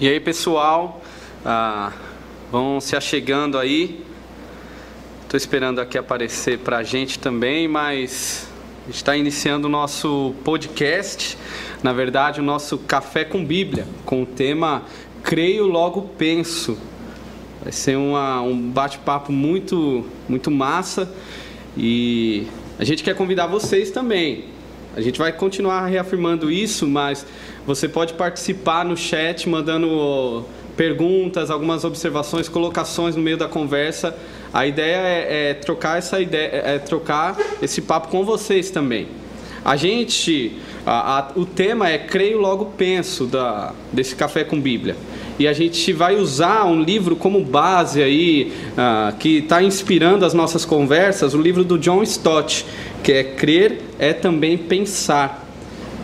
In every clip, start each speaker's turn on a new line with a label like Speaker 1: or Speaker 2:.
Speaker 1: E aí, pessoal, ah, vão se achegando aí. Estou esperando aqui aparecer para a gente também, mas está iniciando o nosso podcast, na verdade, o nosso Café com Bíblia, com o tema Creio, Logo Penso. Vai ser uma, um bate-papo muito, muito massa e a gente quer convidar vocês também. A gente vai continuar reafirmando isso, mas você pode participar no chat mandando perguntas, algumas observações, colocações no meio da conversa. A ideia é, é trocar essa ideia, é trocar esse papo com vocês também. A gente, a, a, o tema é creio logo penso da desse café com Bíblia e a gente vai usar um livro como base aí uh, que está inspirando as nossas conversas, o livro do John Stott, que é crer é também pensar.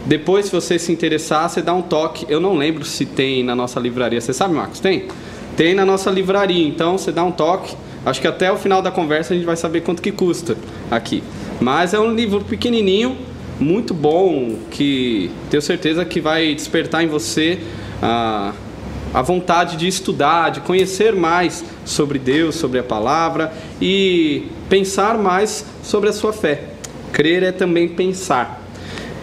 Speaker 1: Depois, se você se interessar, você dá um toque. Eu não lembro se tem na nossa livraria. Você sabe, Marcos? Tem? Tem na nossa livraria. Então, você dá um toque. Acho que até o final da conversa a gente vai saber quanto que custa aqui. Mas é um livro pequenininho, muito bom, que tenho certeza que vai despertar em você a, a vontade de estudar, de conhecer mais sobre Deus, sobre a palavra e pensar mais sobre a sua fé. Crer é também pensar.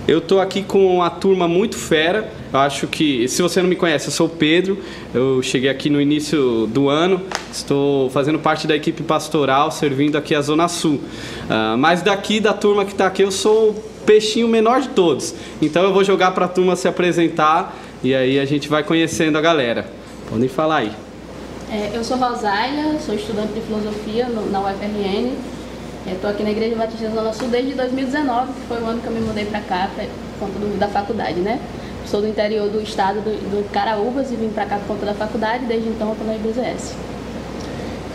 Speaker 1: Eu estou aqui com uma turma muito fera. Eu acho que, se você não me conhece, eu sou o Pedro. Eu cheguei aqui no início do ano. Estou fazendo parte da equipe pastoral, servindo aqui a Zona Sul. Uh, mas daqui, da turma que está aqui, eu sou o peixinho menor de todos. Então eu vou jogar para a turma se apresentar e aí a gente vai conhecendo a galera. Podem falar aí.
Speaker 2: É, eu sou Rosália, sou estudante de filosofia no, na UFRN. Estou aqui na Igreja Batista Zona Sul desde 2019, que foi o ano que eu me mudei para cá, por conta do, da faculdade, né? Sou do interior do estado do, do Caraúbas e vim para cá por conta da faculdade, desde então estou na IBZS.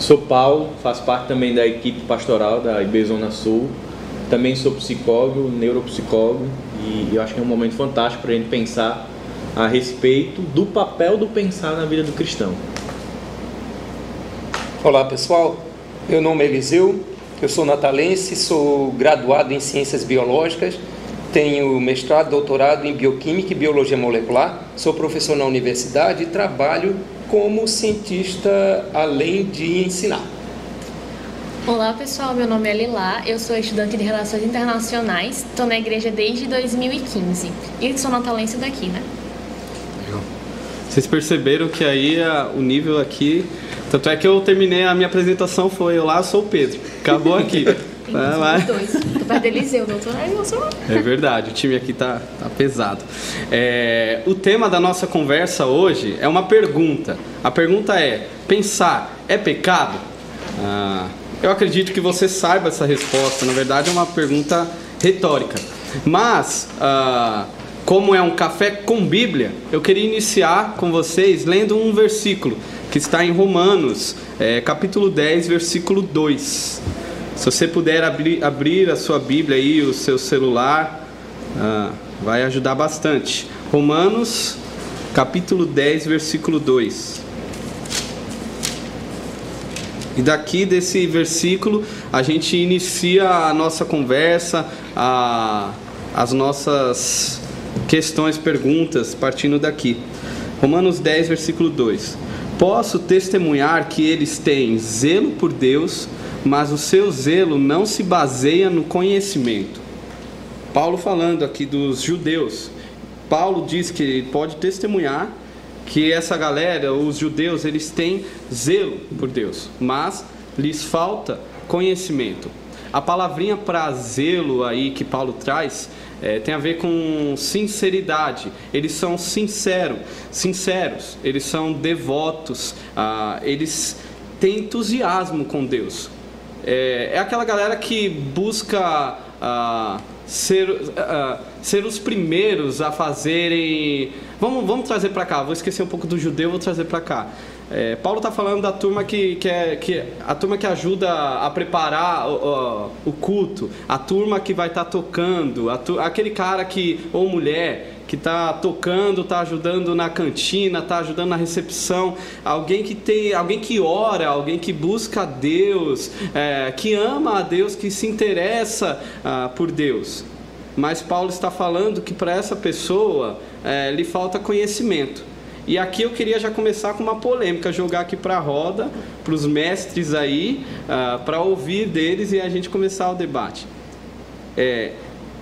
Speaker 3: Sou Paulo, faço parte também da equipe pastoral da IB Zona Sul. Também sou psicólogo, neuropsicólogo e eu acho que é um momento fantástico para a gente pensar a respeito do papel do pensar na vida do cristão.
Speaker 4: Olá pessoal, meu nome é Eliseu, eu sou natalense, sou graduado em Ciências Biológicas, tenho mestrado, doutorado em Bioquímica e Biologia Molecular, sou professor na universidade e trabalho como cientista além de ensinar.
Speaker 5: Olá pessoal, meu nome é Lila, eu sou estudante de Relações Internacionais, estou na igreja desde 2015 e sou natalense daqui, né?
Speaker 1: Vocês perceberam que aí a, o nível aqui tanto é que eu terminei a minha apresentação, foi lá, sou o Pedro. Acabou aqui.
Speaker 5: Dois. Do Eliseu, doutor. eu sou...
Speaker 1: É verdade, o time aqui tá, tá pesado. É, o tema da nossa conversa hoje é uma pergunta. A pergunta é: pensar é pecado? Ah, eu acredito que você saiba essa resposta. Na verdade, é uma pergunta retórica. Mas, ah, como é um café com Bíblia, eu queria iniciar com vocês lendo um versículo que está em Romanos, é, capítulo 10, versículo 2. Se você puder abrir, abrir a sua Bíblia aí, o seu celular, ah, vai ajudar bastante. Romanos, capítulo 10, versículo 2. E daqui desse versículo a gente inicia a nossa conversa, a, as nossas questões, perguntas, partindo daqui. Romanos 10, versículo 2. Posso testemunhar que eles têm zelo por Deus, mas o seu zelo não se baseia no conhecimento. Paulo falando aqui dos judeus. Paulo diz que pode testemunhar que essa galera, os judeus, eles têm zelo por Deus, mas lhes falta conhecimento. A palavrinha para zelo aí que Paulo traz é, tem a ver com sinceridade. Eles são sinceros, sinceros. Eles são devotos. Ah, eles têm entusiasmo com Deus. É, é aquela galera que busca ah, ser, ah, ser os primeiros a fazerem. Vamos, vamos trazer para cá. Vou esquecer um pouco do judeu, vou trazer para cá. É, Paulo está falando da turma que, que, é, que a turma que ajuda a preparar o, o culto, a turma que vai estar tá tocando, tu, aquele cara que ou mulher que está tocando, está ajudando na cantina, está ajudando na recepção, alguém que tem, alguém que ora, alguém que busca a Deus, é, que ama a Deus, que se interessa ah, por Deus. Mas Paulo está falando que para essa pessoa é, lhe falta conhecimento. E aqui eu queria já começar com uma polêmica, jogar aqui para a roda, para os mestres aí, uh, para ouvir deles e a gente começar o debate. É,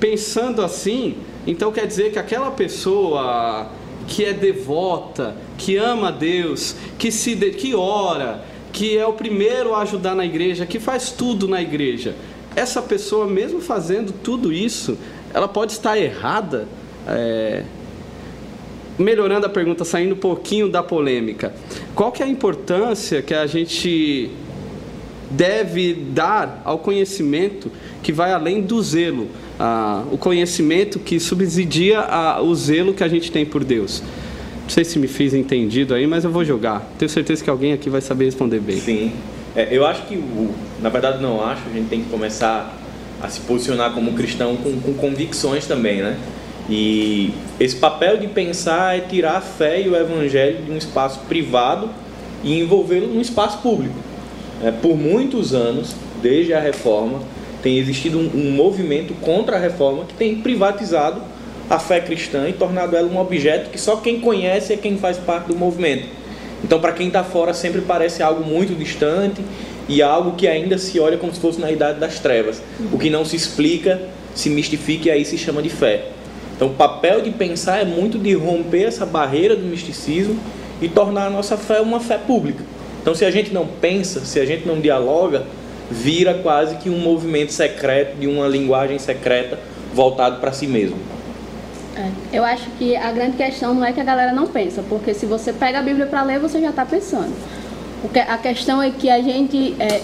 Speaker 1: pensando assim, então quer dizer que aquela pessoa que é devota, que ama Deus, que se de, que ora, que é o primeiro a ajudar na igreja, que faz tudo na igreja, essa pessoa mesmo fazendo tudo isso, ela pode estar errada. É, melhorando a pergunta, saindo um pouquinho da polêmica, qual que é a importância que a gente deve dar ao conhecimento que vai além do zelo, ah, o conhecimento que subsidia ah, o zelo que a gente tem por Deus? Não sei se me fiz entendido aí, mas eu vou jogar. Tenho certeza que alguém aqui vai saber responder bem.
Speaker 3: Sim. É, eu acho que, na verdade, não acho. A gente tem que começar a se posicionar como cristão com, com convicções também, né? E esse papel de pensar é tirar a fé e o evangelho de um espaço privado e envolvê-lo num espaço público. É, por muitos anos, desde a reforma, tem existido um, um, movimento contra a reforma que tem privatizado a fé cristã e tornado ela um objeto que só quem conhece é quem faz parte do movimento. Então, para quem está fora, sempre parece algo muito distante e algo que ainda se olha como se fosse na idade das trevas. O que não se explica, se mistifica e aí se chama de fé. Então, o papel de pensar é muito de romper essa barreira do misticismo e tornar a nossa fé uma fé pública. Então, se a gente não pensa, se a gente não dialoga, vira quase que um movimento secreto, de uma linguagem secreta voltado para si mesmo.
Speaker 2: É, eu acho que a grande questão não é que a galera não pensa, porque se você pega a Bíblia para ler, você já está pensando. a questão é que a gente é,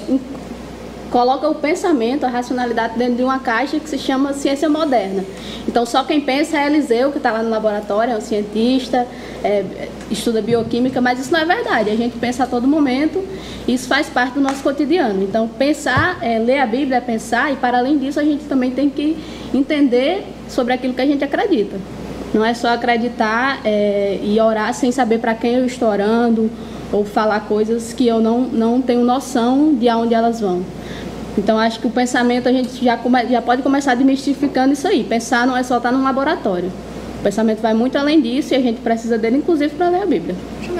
Speaker 2: coloca o pensamento, a racionalidade dentro de uma caixa que se chama ciência moderna. Então, só quem pensa é Eliseu, que está lá no laboratório, é um cientista, é, estuda bioquímica, mas isso não é verdade. A gente pensa a todo momento, isso faz parte do nosso cotidiano. Então, pensar, é, ler a Bíblia é pensar, e para além disso, a gente também tem que entender sobre aquilo que a gente acredita. Não é só acreditar é, e orar sem saber para quem eu estou orando, ou falar coisas que eu não, não tenho noção de aonde elas vão. Então acho que o pensamento a gente já, come, já pode começar desmistificando isso aí. Pensar não é só estar num laboratório. O pensamento vai muito além disso e a gente precisa dele, inclusive, para ler a Bíblia.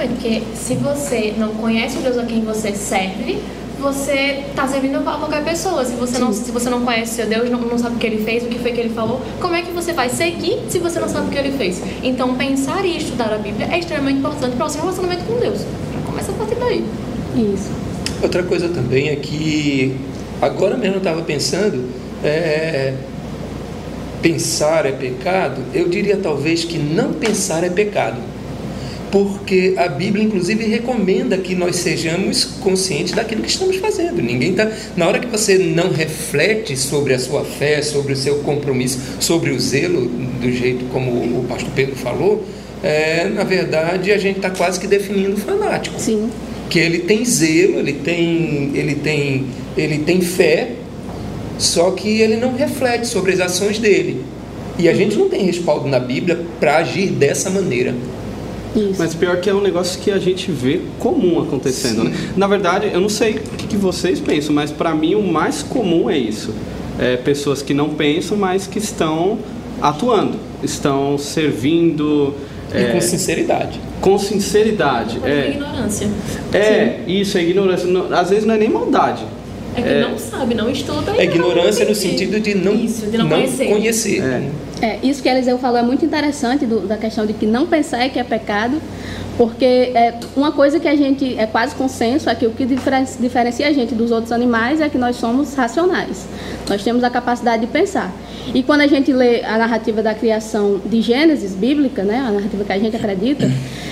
Speaker 5: Porque se você não conhece o Deus a quem você serve, você está servindo a qualquer pessoa. Se você, não, se você não conhece seu Deus, não, não sabe o que ele fez, o que foi que ele falou, como é que você vai seguir se você não sabe o que ele fez? Então, pensar e estudar a Bíblia é extremamente importante para o seu relacionamento com Deus. Começa a partir daí.
Speaker 2: Isso.
Speaker 4: Outra coisa também é que Agora mesmo eu estava pensando, é, pensar é pecado? Eu diria talvez que não pensar é pecado. Porque a Bíblia, inclusive, recomenda que nós sejamos conscientes daquilo que estamos fazendo. Ninguém tá. Na hora que você não reflete sobre a sua fé, sobre o seu compromisso, sobre o zelo, do jeito como o pastor Pedro falou, é, na verdade a gente está quase que definindo o fanático.
Speaker 2: Sim
Speaker 4: que ele tem zelo, ele tem, ele tem, ele tem fé, só que ele não reflete sobre as ações dele. E a gente não tem respaldo na Bíblia para agir dessa maneira.
Speaker 1: Isso. Mas pior que é um negócio que a gente vê comum acontecendo, né? Na verdade, eu não sei o que, que vocês pensam, mas para mim o mais comum é isso. É pessoas que não pensam, mas que estão atuando, estão servindo,
Speaker 4: e é, com sinceridade.
Speaker 1: Com sinceridade.
Speaker 5: é, é ignorância.
Speaker 1: É, Sim. isso, é ignorância. às vezes não é nem maldade.
Speaker 5: É que é, não sabe, não estuda.
Speaker 4: É ignorância no sentido de não, isso, de não, não conhecer. conhecer.
Speaker 2: É. é. isso que Eliseu falou é muito interessante do, da questão de que não pensar é que é pecado, porque é, uma coisa que a gente é quase consenso é que o que diferencia a gente dos outros animais é que nós somos racionais. Nós temos a capacidade de pensar. E quando a gente lê a narrativa da criação de Gênesis bíblica, né, a narrativa que a gente acredita,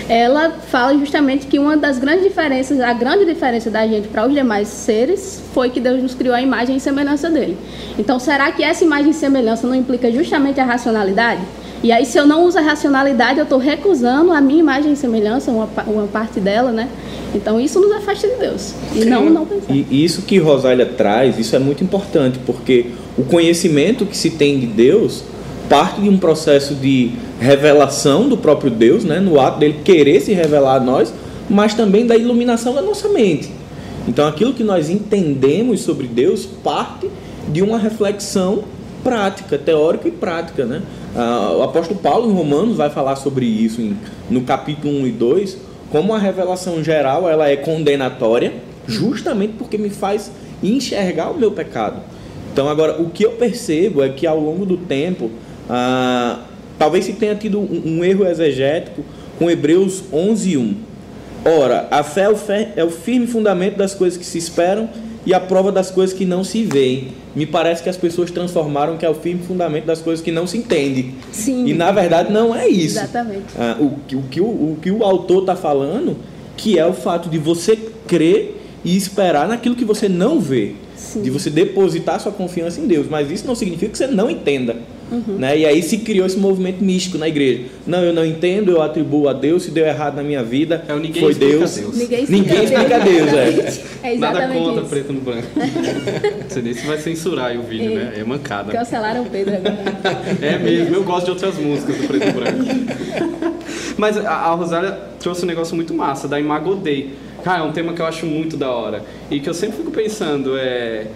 Speaker 2: ela fala justamente que uma das grandes diferenças, a grande diferença da gente para os demais seres foi que Deus nos criou a imagem e semelhança dele. Então, será que essa imagem e semelhança não implica justamente a racionalidade? E aí, se eu não uso a racionalidade, eu estou recusando a minha imagem e semelhança, uma, uma parte dela, né? Então, isso nos afasta de Deus. E Sim. não, não pensar.
Speaker 3: E isso que Rosália traz, isso é muito importante, porque o conhecimento que se tem de Deus parte de um processo de revelação do próprio Deus, né? No ato dele querer se revelar a nós, mas também da iluminação da nossa mente. Então, aquilo que nós entendemos sobre Deus parte de uma reflexão prática, teórica e prática, né? Ah, o apóstolo Paulo em Romanos vai falar sobre isso no capítulo 1 e 2, como a revelação geral ela é condenatória, justamente porque me faz enxergar o meu pecado. Então agora o que eu percebo é que ao longo do tempo, ah, talvez se tenha tido um, um erro exegético com Hebreus 11, 1. Ora, a fé é o firme fundamento das coisas que se esperam e a prova das coisas que não se veem. Me parece que as pessoas transformaram que é o firme fundamento das coisas que não se entende.
Speaker 2: Sim.
Speaker 3: E na verdade não é isso.
Speaker 2: Exatamente.
Speaker 3: Ah, o, o, que o, o que o autor está falando, que é o fato de você crer e esperar naquilo que você não vê.
Speaker 2: Sim.
Speaker 3: De você depositar sua confiança em Deus. Mas isso não significa que você não entenda.
Speaker 2: Uhum.
Speaker 3: Né? E aí se criou esse movimento místico na igreja. Não, eu não entendo, eu atribuo a Deus, se deu errado na minha vida,
Speaker 1: É o ninguém
Speaker 3: foi Deus.
Speaker 1: Deus.
Speaker 2: Ninguém explica,
Speaker 3: Ninguém explica Deus, é.
Speaker 2: É
Speaker 1: Nada contra
Speaker 2: isso.
Speaker 1: preto no branco. Você nem se vai censurar aí o vídeo, né? É mancada.
Speaker 2: Cancelaram o Pedro agora.
Speaker 1: É mesmo, eu gosto de outras músicas do Preto e Branco. Mas a, a Rosália trouxe um negócio muito massa, da Imagodei. Cara, é um tema que eu acho muito da hora. E que eu sempre fico pensando, é...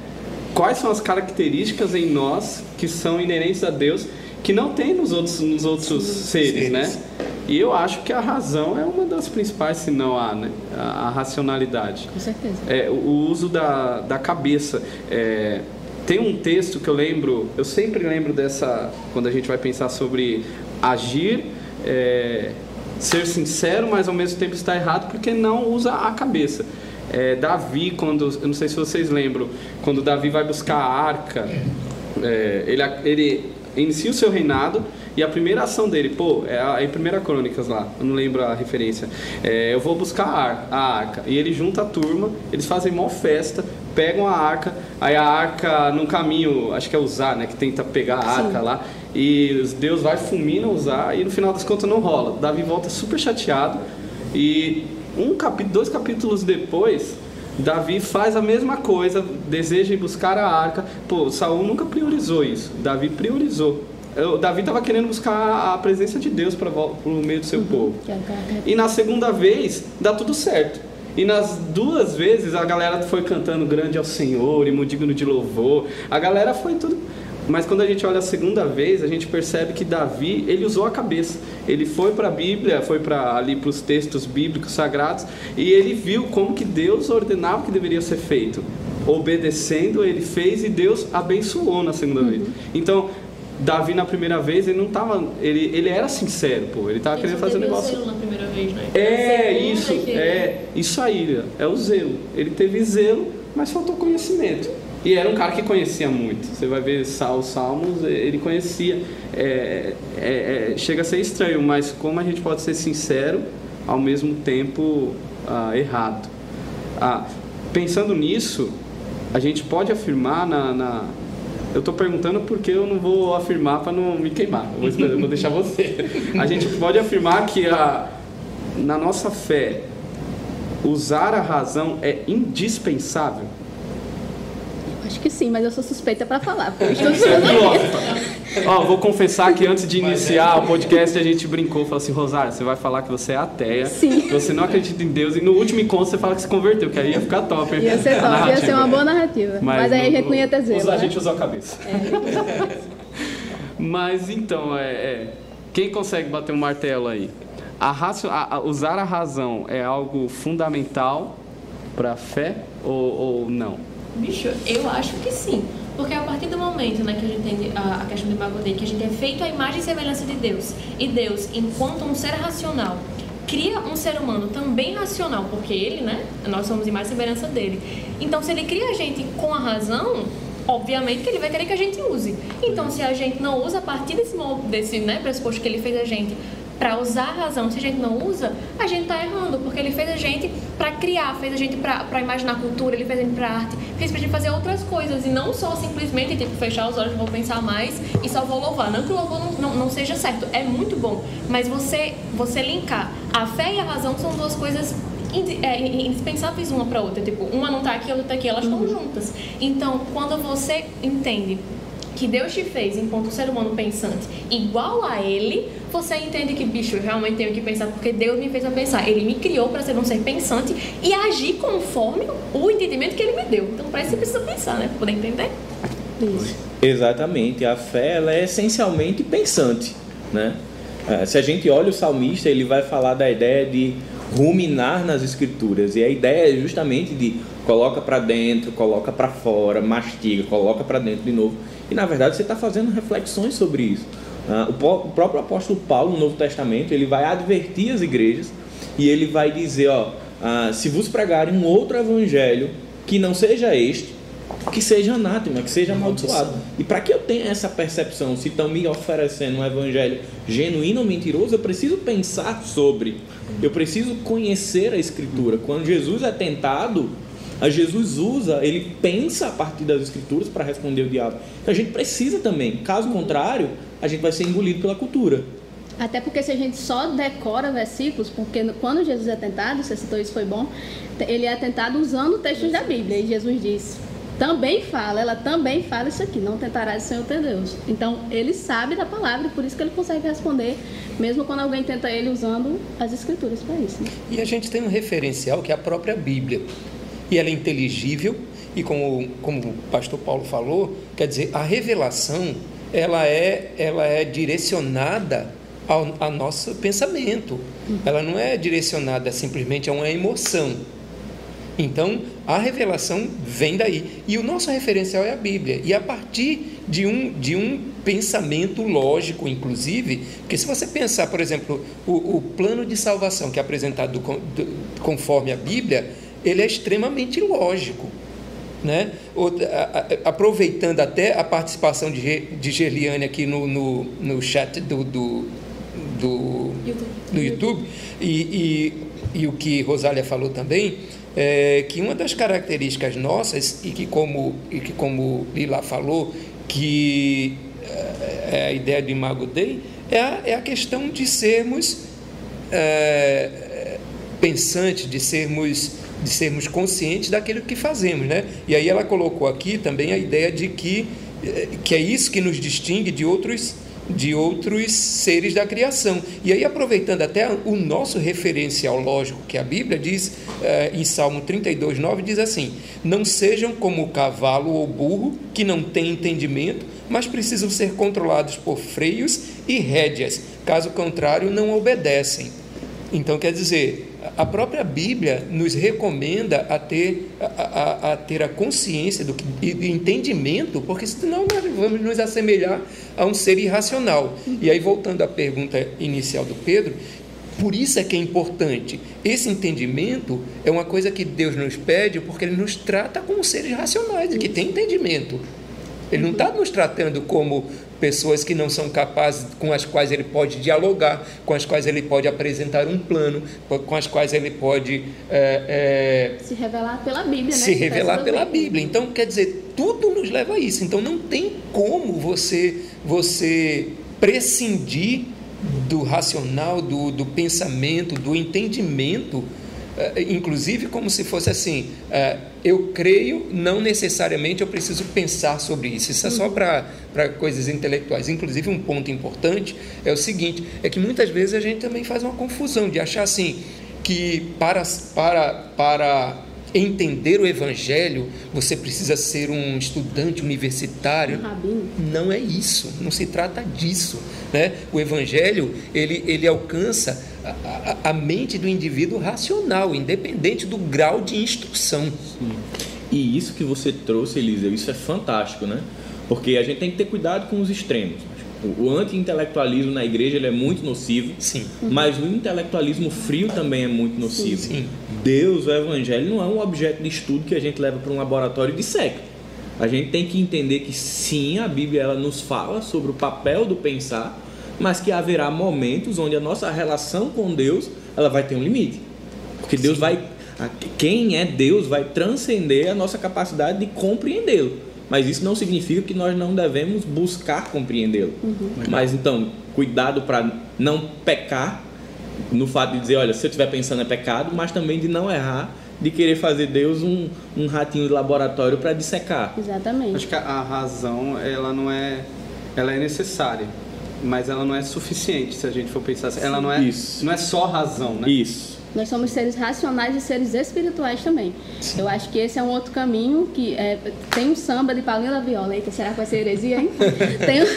Speaker 1: Quais são as características em nós que são inerentes a Deus que não tem nos outros, nos outros seres,
Speaker 4: seres.
Speaker 1: né? E eu acho que a razão é uma das principais, se não a, né? a, a racionalidade.
Speaker 2: Com certeza.
Speaker 1: É, o o uso da, da cabeça. É, tem um texto que eu lembro, eu sempre lembro dessa, quando a gente vai pensar sobre agir, é, ser sincero, mas ao mesmo tempo estar errado, porque não usa a cabeça. É, Davi, quando, eu não sei se vocês lembram, quando Davi vai buscar a arca, é, ele, ele inicia o seu reinado e a primeira ação dele, pô, é a, é em Primeira Crônicas lá, eu não lembro a referência. É, eu vou buscar a, ar- a arca. E ele junta a turma, eles fazem mó festa, pegam a arca, aí a arca num caminho, acho que é usar, né? Que tenta pegar a arca lá. E Deus vai fulmina usar e no final das contas não rola. Davi volta super chateado e um capítulo, dois capítulos depois, Davi faz a mesma coisa, deseja ir buscar a arca. Pô, Saul nunca priorizou isso. Davi priorizou. Eu- Davi estava querendo buscar a presença de Deus para o meio do seu povo.
Speaker 2: Que é
Speaker 1: E na segunda vez, dá tudo certo. E nas duas vezes, a galera foi cantando grande ao Senhor, e digno de louvor. A galera foi tudo. Mas quando a gente olha a segunda vez, a gente percebe que Davi, ele usou a cabeça. Ele foi para a Bíblia, foi para ali para os textos bíblicos sagrados, e ele viu como que Deus ordenava que deveria ser feito. Obedecendo, ele fez e Deus abençoou na segunda vez. Então, Davi na primeira vez, ele não tava, ele, ele era sincero, pô, ele tava querendo fazer um negócio
Speaker 5: na primeira vez, né?
Speaker 1: é isso,
Speaker 5: que-
Speaker 1: é isso aí, é o zelo. Ele teve zelo, mas faltou conhecimento. E era um cara que conhecia muito. Você vai ver Sal, os Salmos, ele conhecia. É, é, é, chega a ser estranho, mas como a gente pode ser sincero, ao mesmo tempo ah, errado. Ah, pensando nisso, a gente pode afirmar na. na- eu estou perguntando porque eu não vou afirmar para não me queimar. Eu vou, esperar- eu vou deixar você. A gente pode afirmar que a, na nossa fé, usar a razão é indispensável.
Speaker 2: Acho que sim, mas eu sou suspeita pra falar, porque eu estou estudando.
Speaker 1: Ó, vou confessar que antes de iniciar o podcast a gente brincou, falou assim, Rosário, você vai falar que você é ateia,
Speaker 2: Sim.
Speaker 1: que você não acredita em Deus, e no último encontro você fala que se converteu, que aí ia ficar top.
Speaker 2: Ia ser
Speaker 1: A
Speaker 2: top, ia ser
Speaker 1: narrativa.
Speaker 2: uma boa narrativa. Mas, aí a gente não ia ter
Speaker 1: usa- A
Speaker 2: né?
Speaker 1: gente usou a cabeça. Mas então, é, é, quem consegue bater um martelo aí? A racio, a- a- usar a razão é algo fundamental para a fé ou, ou não?
Speaker 5: Bicho, eu acho que sim. Porque a partir do momento né, que a gente entende a, questão do Imagodei, que a gente é feito à imagem e semelhança de Deus, e Deus, enquanto um ser racional, cria um ser humano também racional, porque ele, né, nós somos imagem e semelhança dele. Então, se ele cria a gente com a razão, obviamente que ele vai querer que a gente use. Então, se a gente não usa a partir desse, desse né, pressuposto que ele fez a gente para usar a razão, se a gente não usa, a gente tá errando, porque ele fez a gente para criar, fez a gente para imaginar cultura, ele fez a gente para arte, fez pra gente fazer outras coisas e não só simplesmente tipo fechar os olhos, vou pensar mais e só vou louvar. Não que o louvor não, não, não seja certo, é muito bom, mas você você linkar a fé e a razão são duas coisas é, indispensáveis uma para outra, tipo, uma não tá aqui, a outra tá aqui, elas estão juntas. Então, quando você entende que Deus te fez enquanto ser humano pensante igual a ele, você entende que, bicho, eu realmente tenho que pensar porque Deus me fez a pensar. Ele me criou para ser um ser pensante e agir conforme o entendimento que ele me deu. Então, para isso você precisa pensar, né? Pra poder entender.
Speaker 2: Isso.
Speaker 3: Exatamente. A fé ela é essencialmente pensante, né? É, se a gente olha o salmista, ele vai falar da ideia de ruminar nas escrituras. E a ideia é justamente de coloca para dentro, coloca para fora, mastiga, coloca para dentro de novo. E na verdade você está fazendo reflexões sobre isso. Ah, o próprio apóstolo Paulo, no Novo Testamento, ele vai advertir as igrejas e ele vai dizer: ó, ah, se vos pregarem um outro evangelho que não seja este, que seja anátema, que seja amaldiçoado. E para que eu tenha essa percepção, se estão me oferecendo um evangelho genuíno ou mentiroso, eu preciso pensar sobre, eu preciso conhecer a Escritura. Quando Jesus é tentado, a Jesus usa, ele pensa a partir das Escrituras para responder o diabo. Então a gente precisa também, caso contrário, a gente vai ser engolido pela cultura.
Speaker 2: Até porque se a gente só decora versículos, porque quando Jesus é tentado, você citou isso foi bom, ele é tentado usando textos da Bíblia. E Jesus diz: também fala, ela também fala isso aqui, não tentarás o Senhor teu Deus. Então, ele sabe da palavra e por isso que ele consegue responder, mesmo quando alguém tenta ele usando as escrituras para isso. Né?
Speaker 4: E a gente tem um referencial que é a própria Bíblia. E ela é inteligível e como, como o pastor Paulo falou, quer dizer, a revelação, ela é, ela é direcionada ao, ao nosso pensamento. Ela não é direcionada simplesmente a uma emoção então, a revelação vem daí. E o nosso referencial é a Bíblia. E a partir de um, de um pensamento lógico, inclusive, porque se você pensar, por exemplo, o, o plano de salvação que é apresentado do, do, conforme a Bíblia, ele é extremamente lógico. Né? aproveitando até a participação de, de Gerliane aqui no, no, no chat do, do, do, YouTube. do YouTube, e, e, e o que Rosália falou também, é, que uma das características nossas, e que como, e que como Lila falou, que é, é a ideia do Imago Dei, é a, é a questão de sermos é, pensantes, de sermos, de sermos conscientes daquilo que fazemos. Né? E aí ela colocou aqui também a ideia de que, é, que é isso que nos distingue de outros de outros seres da criação. E aí, aproveitando até o nosso referencial lógico, que a Bíblia diz eh, em Salmo 32, 9, diz assim: Não sejam como o cavalo ou burro, que não têm entendimento, mas precisam ser controlados por freios e rédeas, caso contrário, não obedecem. Então, quer dizer, a própria Bíblia nos recomenda a ter a, a, a ter a consciência do que, do entendimento, porque senão nós vamos nos assemelhar a um ser irracional. E aí, voltando à pergunta inicial do Pedro, por isso é que é importante. Esse entendimento é uma coisa que Deus nos pede porque Ele nos trata como seres racionais, que tem entendimento. Ele não está nos tratando como pessoas que não são capazes, com as quais ele pode dialogar, com as quais ele pode apresentar um plano, com as quais ele pode
Speaker 2: é, é, se revelar pela Bíblia, né?
Speaker 4: Se revelar pela Bíblia. Então, quer dizer, tudo nos leva a isso. Então, não tem como você você prescindir do racional, do, do pensamento, do entendimento eh, inclusive como se fosse assim, eu creio, não necessariamente eu preciso pensar sobre isso. Isso é só para coisas intelectuais. Inclusive, um ponto importante é o seguinte: é que muitas vezes a gente também faz uma confusão de achar assim que para, para, para entender o Evangelho, você precisa ser um estudante universitário.
Speaker 2: Um
Speaker 4: não é isso, não se trata disso. Né? O Evangelho ele, ele alcança a, a, a mente do indivíduo racional, independente do grau de instrução.
Speaker 3: Sim. E isso que você trouxe, Eliseu, isso é fantástico, né? Porque a gente tem que ter cuidado com os extremos. O anti-intelectualismo na igreja ele é muito nocivo,
Speaker 4: sim.
Speaker 3: mas o intelectualismo frio também é muito nocivo.
Speaker 4: Sim, sim.
Speaker 3: Deus, o evangelho, não é um objeto de estudo que a gente leva para um laboratório de seca. A gente tem que entender que sim, a Bíblia ela nos fala sobre o papel do pensar, mas que haverá momentos onde a nossa relação com Deus ela vai ter um limite. Porque Deus vai. Quem é Deus vai transcender a nossa capacidade de compreendê-lo. Mas isso não significa que nós não devemos buscar compreendê-lo. Uhum. Mas então, cuidado para não pecar no fato de dizer, olha, se eu estiver pensando é pecado, mas também de não errar, de querer fazer Deus um, um ratinho de laboratório para dissecar.
Speaker 2: Exatamente.
Speaker 1: Acho que a razão, ela não é, ela é necessária. mas ela não é suficiente se a gente for pensar assim. Ela não é,
Speaker 3: Isso.
Speaker 1: não é só razão, né?
Speaker 3: Isso.
Speaker 2: Nós somos seres racionais e seres espirituais também. Eu acho que esse é um outro caminho que é, tem um samba de Paulinho da Viola. Eita, será que vai ser heresia, hein? tem, um-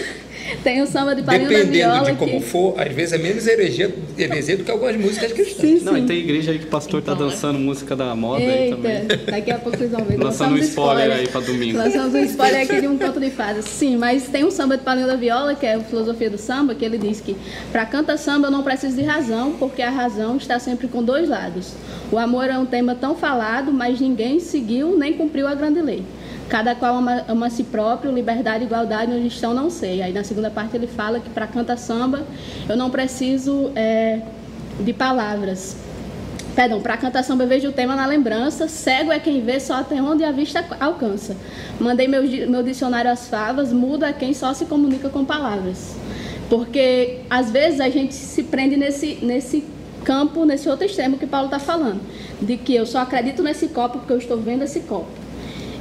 Speaker 2: tem um samba de Paulinho da
Speaker 4: Dependendo
Speaker 2: Viola
Speaker 4: de como
Speaker 2: que...
Speaker 4: for, às vezes é menos heresia, heresia do que algumas músicas cristãs.
Speaker 2: Sim,
Speaker 1: Não,
Speaker 2: sim.
Speaker 1: e tem igreja aí que o pastor tá
Speaker 5: Então,
Speaker 1: dançando música da moda aí também.
Speaker 2: Eita, daqui a pouco vocês vão ver.
Speaker 1: Lançando um spoiler aí pra domingo.
Speaker 2: Lançamos um spoiler aqui de um conto de fadas. Sim, mas tem um samba de Paulinho da Viola, que é a filosofia do samba, que ele diz que para canta samba eu não preciso de razão, porque a razão está sempre com dois lados. O amor é um tema tão falado, mas ninguém seguiu nem cumpriu a grande lei. Cada qual ama, ama si próprio, liberdade igualdade onde estão, não sei. Aí na segunda parte ele fala que para canta samba eu não preciso é, de palavras, Perdão, para cantar samba eu vejo o tema na lembrança. Cego é quem vê só até onde a vista alcança. Mandei meu, meu dicionário às favas, mudo é quem só se comunica com palavras. Porque às vezes a gente se prende nesse, nesse campo, nesse outro extremo que Paulo está falando. De que eu só acredito nesse copo porque eu estou vendo esse copo.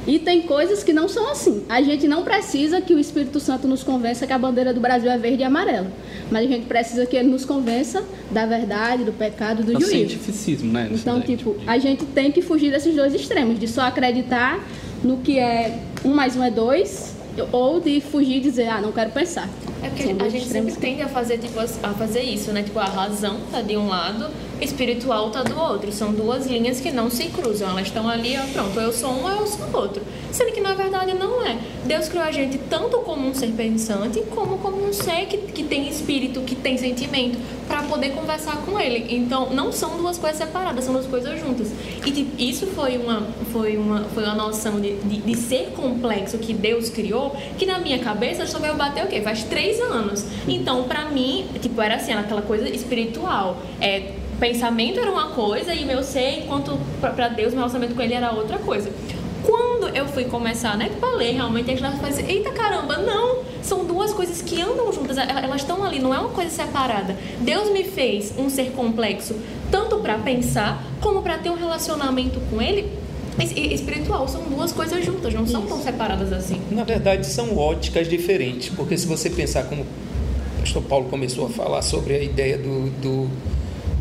Speaker 2: E tem coisas que não são assim. A gente não precisa que o Espírito Santo nos convença que a bandeira do Brasil é verde e amarela. Mas a gente precisa que ele nos convença da verdade, do pecado, do
Speaker 1: É
Speaker 2: juízo.
Speaker 1: cientificismo, né?
Speaker 2: Então,
Speaker 1: daí,
Speaker 2: tipo, a gente tem que fugir desses dois extremos, de só acreditar no que é um mais um é dois, ou de fugir e dizer, ah, não quero pensar.
Speaker 5: É porque a gente sempre tende a fazer, tipo, a fazer isso, né? Tipo, a razão tá de um lado, espiritual tá do outro. São duas linhas que não se cruzam. Elas estão ali, ó, pronto, eu sou um, eu sou outro. Sendo que na verdade não é. Deus criou a gente tanto como um ser pensante, como como um ser que, que tem espírito, que tem sentimento, para poder conversar com ele. Então, não são duas coisas separadas, são duas coisas juntas. E tipo, isso foi uma, foi uma, foi uma noção de, de, de ser complexo que Deus criou, que na minha cabeça só veio bater o quê? Faz três anos. Então, pra mim, tipo, era assim, aquela coisa espiritual. É, pensamento era uma coisa e meu ser, enquanto pra- pra Deus, meu relacionamento com ele era outra coisa. Quando eu fui começar, né, pra ler realmente, a gente falei assim, eita caramba, não! São duas coisas que andam juntas, el- elas estão ali, não é uma coisa separada. Deus me fez um ser complexo, tanto pra pensar, como pra ter um relacionamento com ele es- espiritual. São duas coisas juntas, não são tão separadas assim.
Speaker 4: Na verdade, são óticas diferentes, porque se você pensar como o pastor Paulo começou a falar sobre a ideia do, do-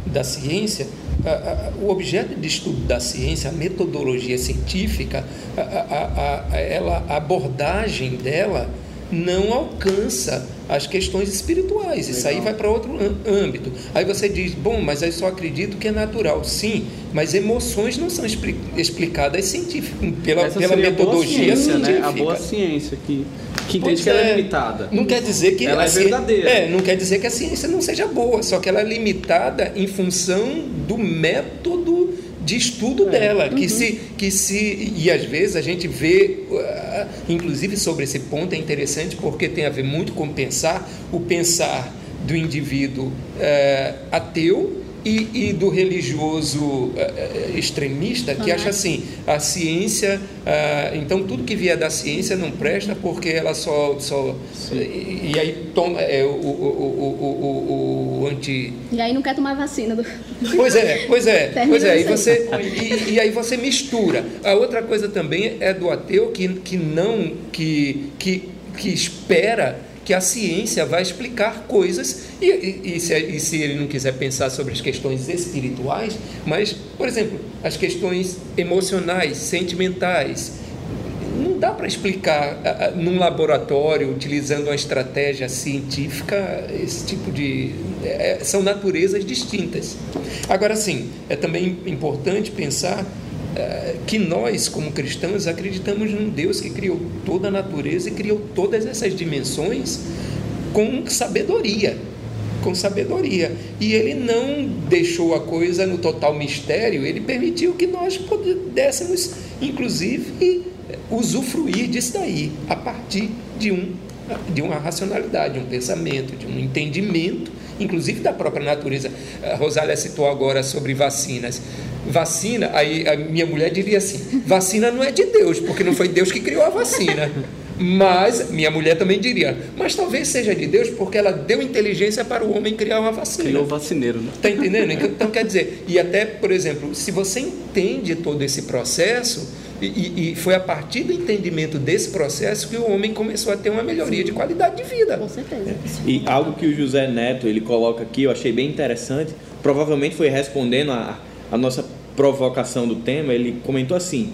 Speaker 4: da ciência, a- a- o objeto de estudo da ciência, a metodologia científica, a, a- a- ela, a abordagem dela não alcança as questões espirituais. Isso aí vai para outro âmbito. Aí você diz, bom, mas eu só acredito que é natural. Sim, mas emoções não são expli- explicadas científica, pela,
Speaker 1: Essa
Speaker 4: pela
Speaker 1: seria a boa
Speaker 4: metodologia
Speaker 1: ciência, né?
Speaker 4: científica.
Speaker 1: A boa ciência que, que entende
Speaker 4: Pois
Speaker 1: que ela é
Speaker 4: é.
Speaker 1: limitada.
Speaker 4: Não quer dizer que
Speaker 1: Ela
Speaker 4: a
Speaker 1: é verdadeira.
Speaker 4: É, não quer dizer que a ciência não seja boa, só que ela é limitada em função do método de estudo dela, que se que se e às vezes a gente vê, uh, inclusive sobre esse ponto é interessante porque tem a ver muito com pensar o pensar do indivíduo uh, ateu e, e do religioso uh, uh, extremista que acha assim a ciência uh, então tudo que vier da ciência não presta porque ela só só e, e aí toma é, o, o, o, o, anti
Speaker 2: E aí não quer tomar vacina. Do...
Speaker 4: Pois é, pois é,
Speaker 2: Termina
Speaker 4: pois é. E,
Speaker 2: assim.
Speaker 4: você, e, e aí você mistura. A outra coisa também é do ateu que, que não, que, que, que espera que a ciência vai explicar coisas e, e, e se, e se ele não quiser pensar sobre as questões espirituais, mas, por exemplo, as questões emocionais, sentimentais, não dá para explicar ah, num laboratório utilizando uma estratégia científica esse tipo de é, são naturezas distintas. Agora sim é também importante pensar que nós como cristãos acreditamos num Deus que criou toda a natureza e criou todas essas dimensões com sabedoria com sabedoria. E ele não deixou a coisa no total mistério, ele permitiu que nós pudéssemos, inclusive, usufruir disso daí, a partir de, um, de uma racionalidade, um pensamento, de um entendimento, inclusive da própria natureza. A Rosália citou agora sobre vacinas. Vacina, aí a minha mulher diria assim: vacina não é de Deus, porque não foi Deus que criou a vacina. Mas minha mulher também diria, mas talvez seja de Deus porque ela deu inteligência para o homem criar uma vacina.
Speaker 1: Criou o vacineiro, né?
Speaker 4: Está entendendo? Então quer dizer, e até, por exemplo, se você entende todo esse processo, E, e, foi a partir do entendimento desse processo que o homem começou a ter uma melhoria de qualidade de vida.
Speaker 2: Com certeza. É.
Speaker 3: E algo que o José Neto ele coloca aqui, eu achei bem interessante, provavelmente foi respondendo a, a nossa provocação do tema, ele comentou assim: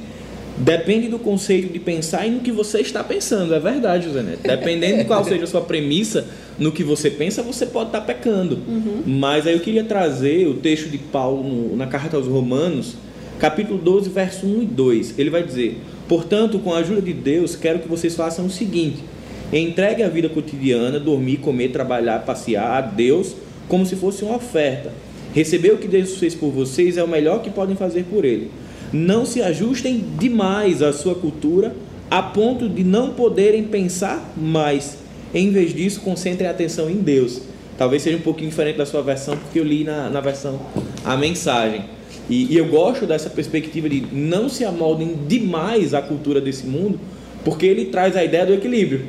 Speaker 3: Depende do conceito de pensar e no que você está pensando. É verdade, José Neto. Dependendo de qual seja a sua premissa, no que você pensa, você pode estar pecando. Uhum. Mas aí eu queria trazer o texto de Paulo no, na carta aos Romanos, capítulo 12, verso 1 e 2. Ele vai dizer: Portanto, com a ajuda de Deus, quero que vocês façam o seguinte: entregue a vida cotidiana, dormir, comer, trabalhar, passear a Deus como se fosse uma oferta. Receber o que Deus fez por vocês é o melhor que podem fazer por Ele não se ajustem demais à sua cultura a ponto de não poderem pensar mais. Em vez disso, concentrem a atenção em Deus. Talvez seja um pouquinho diferente da sua versão, porque eu li na, na versão a mensagem. E, e eu gosto dessa perspectiva de não se amoldem demais à cultura desse mundo, porque ele traz a ideia do equilíbrio,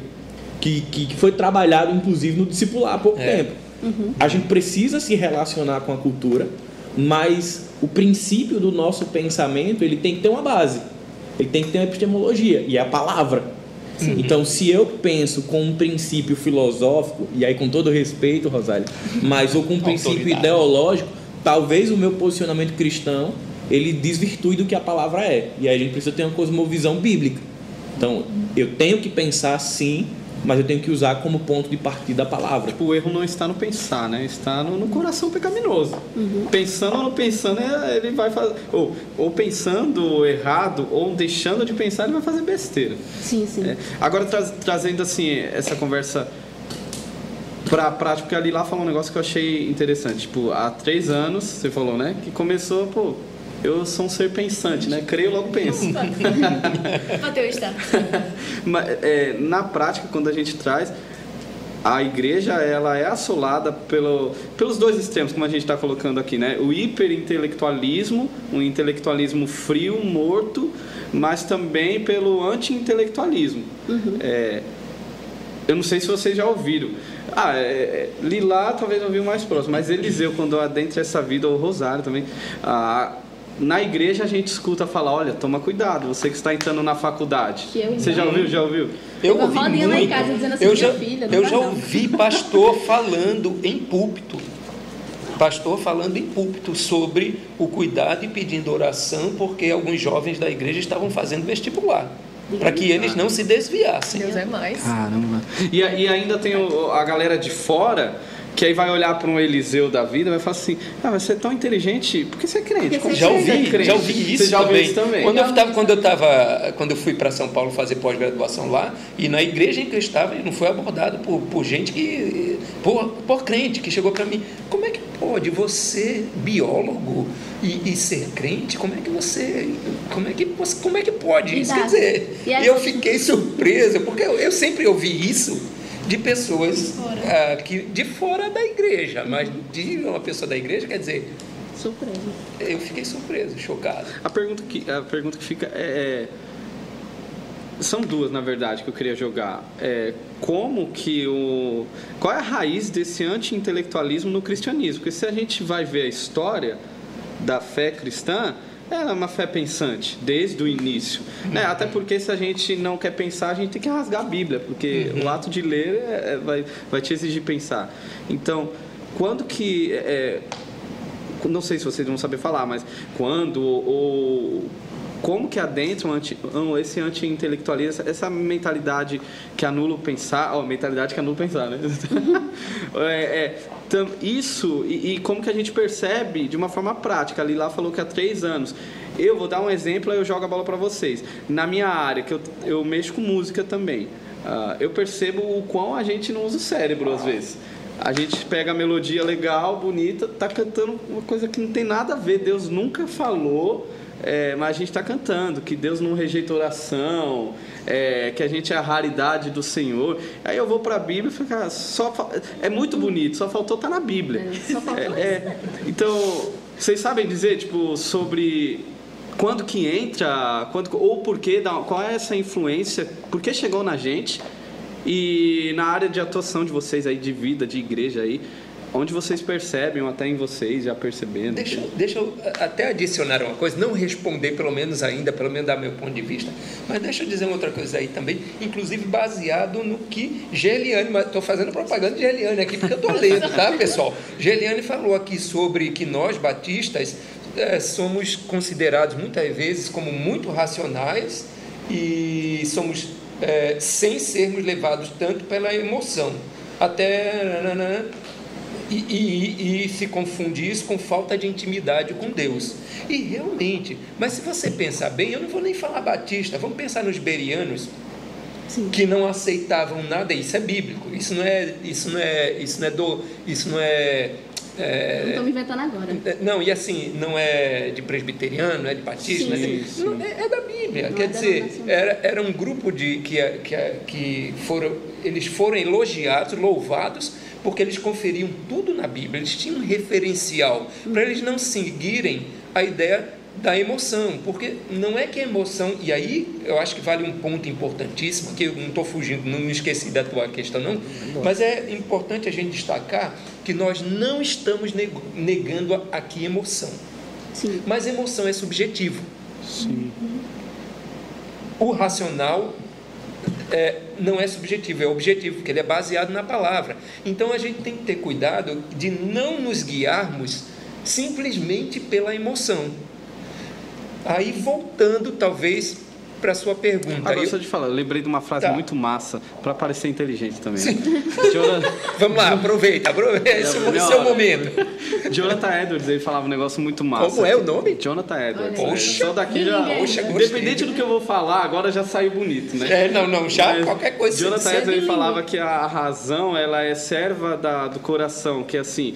Speaker 3: que, que, foi trabalhado inclusive no discipular há pouco é. tempo. Uhum. A gente precisa se relacionar com a cultura, mas o princípio do nosso pensamento ele tem que ter uma base, ele tem que ter uma epistemologia e é a palavra. Sim. Então, se eu penso com um princípio filosófico, e aí com todo respeito, Rosário, mas ou com um princípio ideológico, talvez o meu posicionamento cristão ele desvirtue do que a palavra é. E aí a gente precisa ter uma cosmovisão bíblica. Então, eu tenho que pensar sim mas eu tenho que usar como ponto de partida a palavra.
Speaker 1: Tipo, o erro não está no pensar, né? Está no, no coração pecaminoso. Uhum. Pensando ou não pensando, é, ele vai fazer. Ou, ou pensando errado, ou deixando de pensar, ele vai fazer besteira.
Speaker 2: Sim, sim. É,
Speaker 1: agora, tra trazendo assim, essa conversa para a prática, porque ali lá falou um negócio que eu achei interessante. Tipo, há três anos, você falou, né? Que começou, pô, eu sou um ser pensante, né? Creio, logo penso.
Speaker 5: Mateus está.
Speaker 1: Mas, é, na prática, quando a gente traz, a igreja ela é assolada pelo, pelos dois extremos, como a gente está colocando aqui, né? O hiperintelectualismo, um intelectualismo frio, morto, mas também pelo anti-intelectualismo. Uhum. É, eu não sei se vocês já ouviram. Ah, é, é Lilá talvez eu ouvi mais próximo, mas Eliseu, quando adentra essa vida, ou Rosário também, ah, na igreja a gente escuta falar, olha, toma cuidado, você que está entrando na faculdade. você já ouviu? Já ouviu?
Speaker 4: Eu ouvi muito. Lá em casa dizendo assim, eu já, filha, eu já ouvi pastor falando em púlpito. Pastor falando em púlpito sobre o cuidado e pedindo oração porque alguns jovens da igreja estavam fazendo vestibular para que eles não se desviassem.
Speaker 5: Deus é mais.
Speaker 1: Caramba. E, e ainda tem a galera de fora que aí vai olhar para um Eliseu da vida e vai falar assim: ah, mas você é tão inteligente, por que você é crente? Como
Speaker 4: já ouvi,
Speaker 1: é
Speaker 4: crente? já ouvi isso,
Speaker 1: você já
Speaker 4: também.
Speaker 1: isso também.
Speaker 4: Quando eu estava, quando eu tava, quando eu fui para São Paulo fazer pós-graduação lá, e na igreja em que eu estava, não foi abordado por, por gente que por, por crente que chegou para mim, como é que pode você biólogo e, e, ser crente? Como é que você, como é que você, como é que pode? Isso quer dizer, e eu fiquei surpresa porque eu, eu sempre ouvi isso de pessoas uh, que, de fora da igreja, mas de uma pessoa da igreja, quer dizer.
Speaker 2: Surpreso.
Speaker 4: Eu fiquei surpreso, chocado.
Speaker 1: A pergunta que, a pergunta que fica é, é são duas, na verdade, que eu queria jogar. É, como que o. Qual é a raiz desse anti-intelectualismo no cristianismo? Porque se a gente vai ver a história da fé cristã, é uma fé pensante, desde o início. Né? Até porque se a gente não quer pensar, a gente tem que rasgar a Bíblia, porque uhum. o ato de ler é, é, vai, vai te exigir pensar. Então, quando que. É, não sei se vocês vão saber falar, mas quando ou como que adentra um anti, esse anti-intelectualismo, essa mentalidade que anula o pensar, ó, mentalidade que anula o pensar, né? é, é, isso, e, e, como que a gente percebe de uma forma prática, ali lá falou que há três anos. Eu vou dar um exemplo, aí eu jogo a bola para vocês. Na minha área, que eu, eu mexo com música também, uh, eu percebo o quão a gente não usa o cérebro às vezes. A gente pega a melodia legal, bonita, tá cantando uma coisa que não tem nada a ver. Deus nunca falou é, mas a gente está cantando que Deus não rejeita oração, é, que a gente é a raridade do Senhor. Aí eu vou para a Bíblia e fico, só é muito bonito, só faltou estar tá na Bíblia. É, é, então, vocês sabem dizer tipo sobre quando que entra, quando, ou por que, qual é essa influência, por que chegou na gente e na área de atuação de vocês aí de vida, de igreja aí, onde vocês percebem, ou até em vocês já percebendo.
Speaker 4: Deixa, deixa eu até adicionar uma coisa, não responder pelo menos ainda, pelo menos da meu ponto de vista, mas deixa eu dizer uma outra coisa aí também, inclusive baseado no que Geliane, estou fazendo propaganda de Geliane aqui porque eu estou lendo, tá pessoal? Geliane falou aqui sobre que nós batistas é, somos considerados muitas vezes como muito racionais e somos é, sem sermos levados tanto pela emoção. Até e, e, e, se confunde isso com falta de intimidade com Deus. E realmente, mas se você pensar bem, eu não vou nem falar batista, vamos pensar nos berianos Sim. que não aceitavam nada. Isso é bíblico. Isso não é, isso não é, isso não é do, isso não é
Speaker 2: é, não inventando agora.
Speaker 4: É, não, e assim, não é de presbiteriano, é de batista, sim, né? sim. Não, é, é, da Bíblia. Não Quer é dizer, era, era um grupo de que, que, que foram, eles foram elogiados, louvados porque eles conferiam tudo na Bíblia, eles tinham um referencial, para eles não seguirem a ideia da emoção, porque não é que a emoção, e aí eu acho que vale um ponto importantíssimo, que eu não estou fugindo, não me esqueci da tua questão não, mas é importante a gente destacar que nós não estamos negando aqui emoção, Sim. mas emoção é subjetivo. Sim. O racional é, não é subjetivo, é objetivo, porque ele é baseado na palavra. Então a gente tem que ter cuidado de não nos guiarmos simplesmente pela emoção. Aí voltando, talvez, para sua pergunta.
Speaker 1: Agora, eu... só de falar, eu lembrei de uma frase tá. muito massa, para parecer inteligente também. Né?
Speaker 4: Vamos lá, aproveita, aproveita, esse é o seu momento.
Speaker 1: Jonathan Edwards, ele falava um negócio muito massa.
Speaker 4: Como é o nome?
Speaker 1: Jonathan Edwards.
Speaker 4: Poxa,
Speaker 1: né? daqui já, Poxa independente do que eu vou falar, agora já saiu bonito, né?
Speaker 4: É, não, não, já Mas qualquer coisa.
Speaker 1: Jonathan Edwards, ele falava que a razão, ela é serva da, do coração, que assim,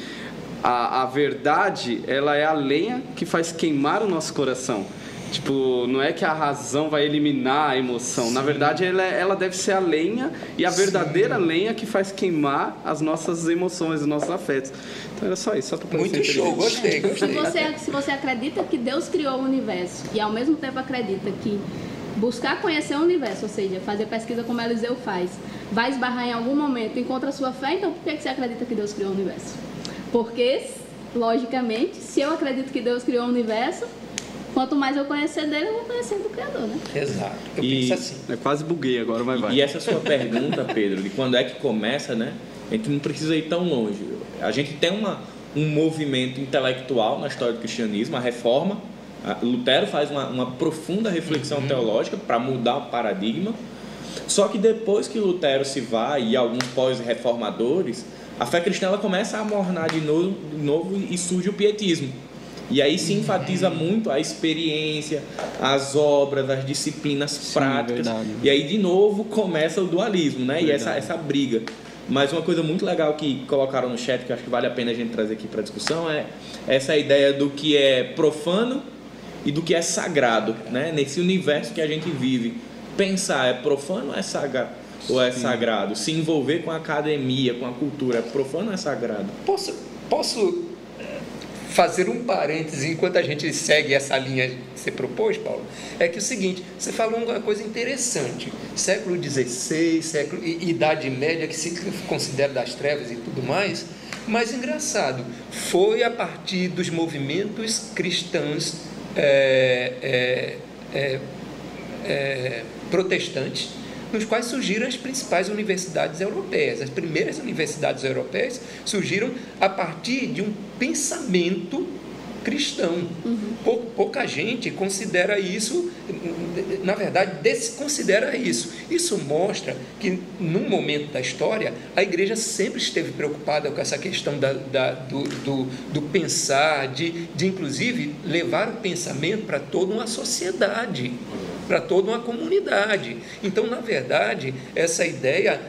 Speaker 1: a, a verdade, ela é a lenha que faz queimar o nosso coração. Tipo, não é que a razão vai eliminar a emoção. Sim. Na verdade, ela, é, ela deve ser a lenha e a verdadeira Sim. lenha que faz queimar as nossas emoções, os nossos afetos. Então era só isso, só
Speaker 4: para Muito show, gostei, gostei.
Speaker 2: Se você, se você acredita que Deus criou o universo e ao mesmo tempo acredita que buscar conhecer o universo, ou seja, fazer pesquisa como Eliseu faz, vai esbarrar em algum momento encontra a sua fé, então por que você acredita que Deus criou o universo? Porque, logicamente, se eu acredito que Deus criou o universo, quanto mais eu conhecer dele, eu vou conhecer do Criador, né?
Speaker 4: Exato. Eu e, penso assim.
Speaker 1: É quase buguei agora, mas vai.
Speaker 3: E essa sua pergunta, Pedro, de quando é que começa, né? A gente não precisa ir tão longe. A gente tem uma, um movimento intelectual na história do cristianismo, a reforma. Lutero faz uma, uma profunda reflexão uhum. teológica para mudar o paradigma. Só que depois que Lutero se vai e alguns pós-reformadores, a fé cristã ela começa a mornar de novo, de novo e surge o pietismo e aí se enfatiza muito a experiência, as obras, as disciplinas Sim, práticas. Verdade. E aí de novo começa o dualismo, né? Verdade. E essa, essa briga. Mas uma coisa muito legal que colocaram no chat, que acho que vale a pena a gente trazer aqui para discussão, é essa ideia do que é profano e do que é sagrado, né? Nesse universo que a gente vive. Pensar é profano ou é sagrado? Ou é sagrado? Se envolver com a academia, com a cultura, é profano ou é sagrado?
Speaker 4: Posso, posso fazer um parêntese enquanto a gente segue essa linha que você propôs, Paulo, é que é o seguinte, você falou uma coisa interessante, século XVI, século, Idade Média, que se considera das trevas e tudo mais, mas engraçado, foi a partir dos movimentos cristãos é, é, protestantes nos quais surgiram as principais universidades europeias. As primeiras universidades europeias surgiram a partir de um pensamento cristão. Uhum. Pouca gente considera isso, na verdade, desconsidera isso. Isso mostra que, num momento da história, a igreja sempre esteve preocupada com essa questão da, da, do, do, do, pensar, de, de inclusive levar o pensamento para toda uma sociedade para toda uma comunidade. Então, na verdade, essa ideia,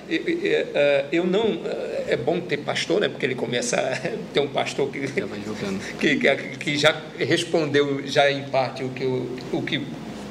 Speaker 4: eu não. É bom ter pastor, né? Porque ele começa a ter um pastor que, que, que já respondeu, já em parte, o que, o, o que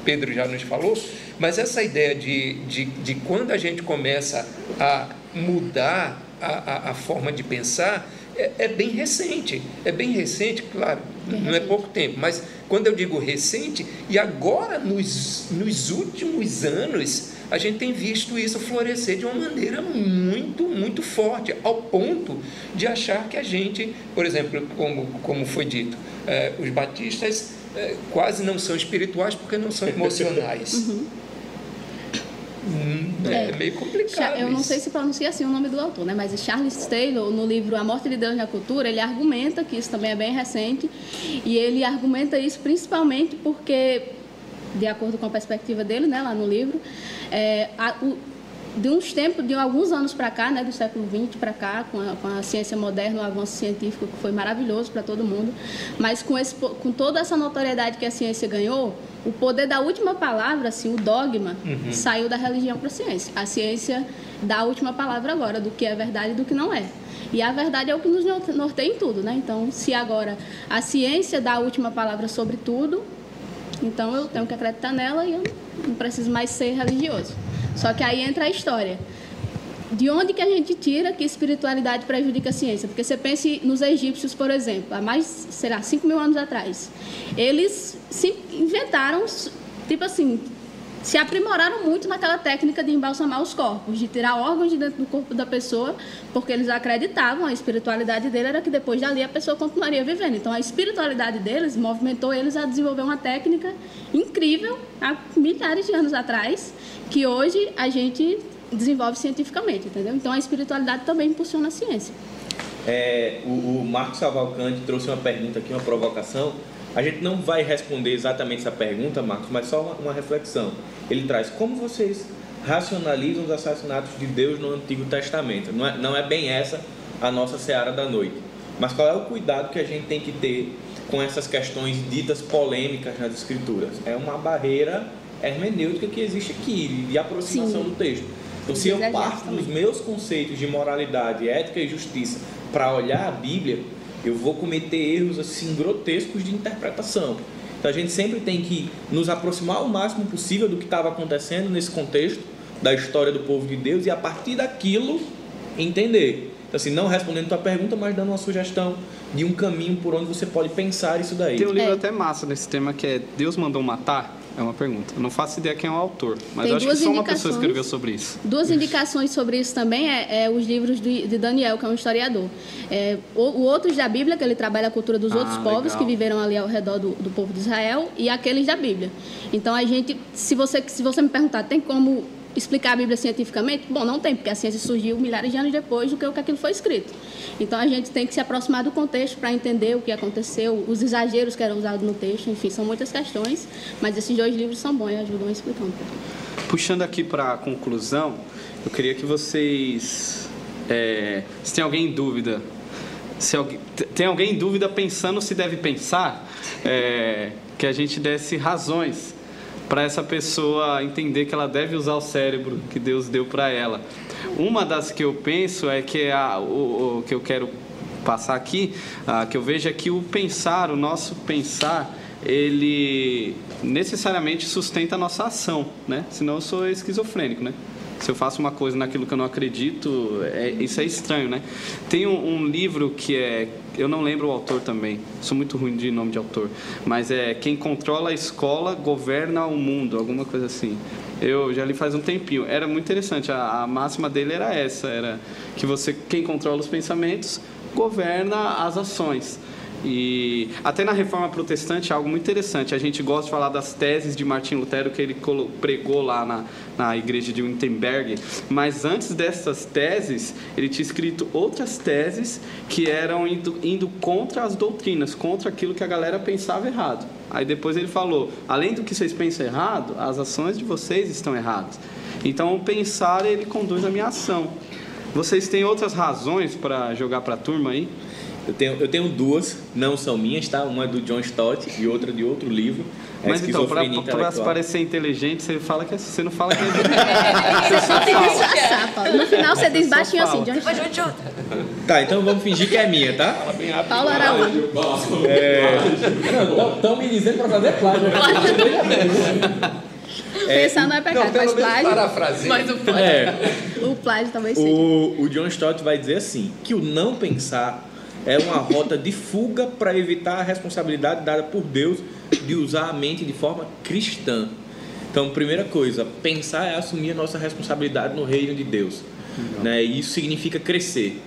Speaker 4: Pedro já nos falou, mas essa ideia de, de, de quando a gente começa a mudar a, a, a forma de pensar, é, é, bem recente. É bem recente, claro, não é pouco tempo, mas quando eu digo recente, e agora nos, nos últimos anos, a gente tem visto isso florescer de uma maneira muito, muito forte, ao ponto de achar que a gente, por exemplo, como, como foi dito, eh, os batistas eh, quase não são espirituais porque não são emocionais. Uhum. Hum, é, é, meio complicado.
Speaker 2: Eu não sei se pronuncia assim o nome do autor, né? Mas Charles Taylor, no livro A Morte de Deus na Cultura, ele argumenta que isso também é bem recente e ele argumenta isso principalmente porque, de acordo com a perspectiva dele, né, lá no livro, é, a, o, de uns tempos, de alguns anos para cá, né, do século XX para cá, com a, com a, ciência moderna, o avanço científico que foi maravilhoso para todo mundo, mas com, esse, com toda essa notoriedade que a ciência ganhou, o poder da última palavra, assim, o dogma, uhum. saiu da religião para a ciência. A ciência dá a última palavra agora do que é verdade e do que não é. E a verdade é o que nos norteia em tudo, né? Então, se agora a ciência dá a última palavra sobre tudo, então eu tenho que acreditar nela e eu não preciso mais ser religioso. Só que aí entra a história. De onde que a gente tira que espiritualidade prejudica a ciência? Porque você pense nos egípcios, por exemplo, há mais, será, 5 mil anos atrás. Eles se inventaram, tipo assim, se aprimoraram muito naquela técnica de embalsamar os corpos, de tirar órgãos de dentro do corpo da pessoa, porque eles acreditavam, a espiritualidade dele era que depois dali a pessoa continuaria vivendo. Então a espiritualidade deles movimentou eles a desenvolver uma técnica incrível há milhares de anos atrás, que hoje a gente desenvolve cientificamente, entendeu? Então a espiritualidade também impulsiona a ciência.
Speaker 3: É, o, o Marcos Cavalcante trouxe uma pergunta aqui, uma provocação. A gente não vai responder exatamente essa pergunta, Marcos, mas só uma, uma reflexão. Ele traz como vocês racionalizam os assassinatos de Deus no Antigo Testamento. Não é, não é bem essa a nossa seara da noite. Mas qual é o cuidado que a gente tem que ter com essas questões ditas polêmicas nas Escrituras? É uma barreira hermenêutica que existe aqui, de aproximação Sim. do texto. Então, se eu parto dos meus conceitos de moralidade, ética e justiça para olhar a Bíblia, eu vou cometer erros assim grotescos de interpretação. Então, a gente sempre tem que nos aproximar o máximo possível do que estava acontecendo nesse contexto da história do povo de Deus e a partir daquilo entender. Então, assim, não respondendo a tua pergunta, mas dando uma sugestão de um caminho por onde você pode pensar isso daí.
Speaker 1: Tem um livro é. até massa nesse tema que é Deus Mandou Matar. É uma pergunta. Eu não faço ideia quem é o autor, mas Tem acho que só uma pessoa escreveu sobre isso.
Speaker 2: Duas indicações sobre isso também é, é os livros de, de, Daniel, que é um historiador. É, o, o Outros da Bíblia, que ele trabalha a cultura dos ah, outros povos legal. que viveram ali ao redor do, do povo de Israel, e aqueles da Bíblia. Então a gente, se você, se você me perguntar, tem como explicar a Bíblia cientificamente? Bom, não tem, porque a ciência surgiu milhares de anos depois do que aquilo foi escrito. Então a gente tem que se aproximar do contexto para entender o que aconteceu, os exageros que eram usados no texto, enfim, são muitas questões, mas esses dois livros são bons e ajudam a explicar um pouco.
Speaker 1: Puxando aqui para a conclusão, eu queria que vocês. É, se tem alguém em dúvida, se alguém, tem alguém em dúvida pensando se deve pensar, é, que a gente desse razões para essa pessoa entender que ela deve usar o cérebro que Deus deu para ela. Uma das que eu penso é que a, o, o que eu quero passar aqui, a, que eu vejo é que o pensar, o nosso pensar, ele necessariamente sustenta a nossa ação, né? Senão eu sou esquizofrênico, né? Se eu faço uma coisa naquilo que eu não acredito, é, isso é estranho, né? Tem um, um, livro que é, eu não lembro o autor também, sou muito ruim de nome de autor, mas é Quem Controla a Escola Governa o Mundo, alguma coisa assim. Eu já li faz um tempinho. Era muito interessante. A, a máxima dele era essa, era que você, quem controla os pensamentos, governa as ações. E até na reforma protestante é algo muito interessante. A gente gosta de falar das teses de Martin Lutero que ele pregou lá na, na igreja de Wittenberg, mas antes dessas teses, ele tinha escrito outras teses que eram indo, indo contra as doutrinas, contra aquilo que a galera pensava errado. Aí depois ele falou: além do que vocês pensam errado, as ações de vocês estão erradas. Então, o pensar ele conduz a minha ação. Vocês têm outras razões para jogar para a turma aí?
Speaker 3: Eu tenho, eu tenho duas, não são minhas, tá? Uma é do John Stott e outra de outro livro.
Speaker 1: É Mas então, para parecer inteligente, você fala que é, você não fala que é inteligente. você só
Speaker 2: tem que disfarçar, Paulo. No final você diz baixinho assim, John Stott.
Speaker 3: Tá, então vamos fingir que é minha, tá?
Speaker 2: Paulo Araújo.
Speaker 3: É... Estão me dizendo para fazer plágio.
Speaker 2: É, Pensar não é pecado, mas plágio.
Speaker 5: Mas o plágio. É,
Speaker 2: o plágio seja.
Speaker 3: O, o John Stott vai dizer assim: que o não pensar é uma rota de fuga para evitar a responsabilidade dada por Deus de usar a mente de forma cristã. Então, primeira coisa, pensar é assumir a nossa responsabilidade no reino de Deus. Né? E isso significa crescer.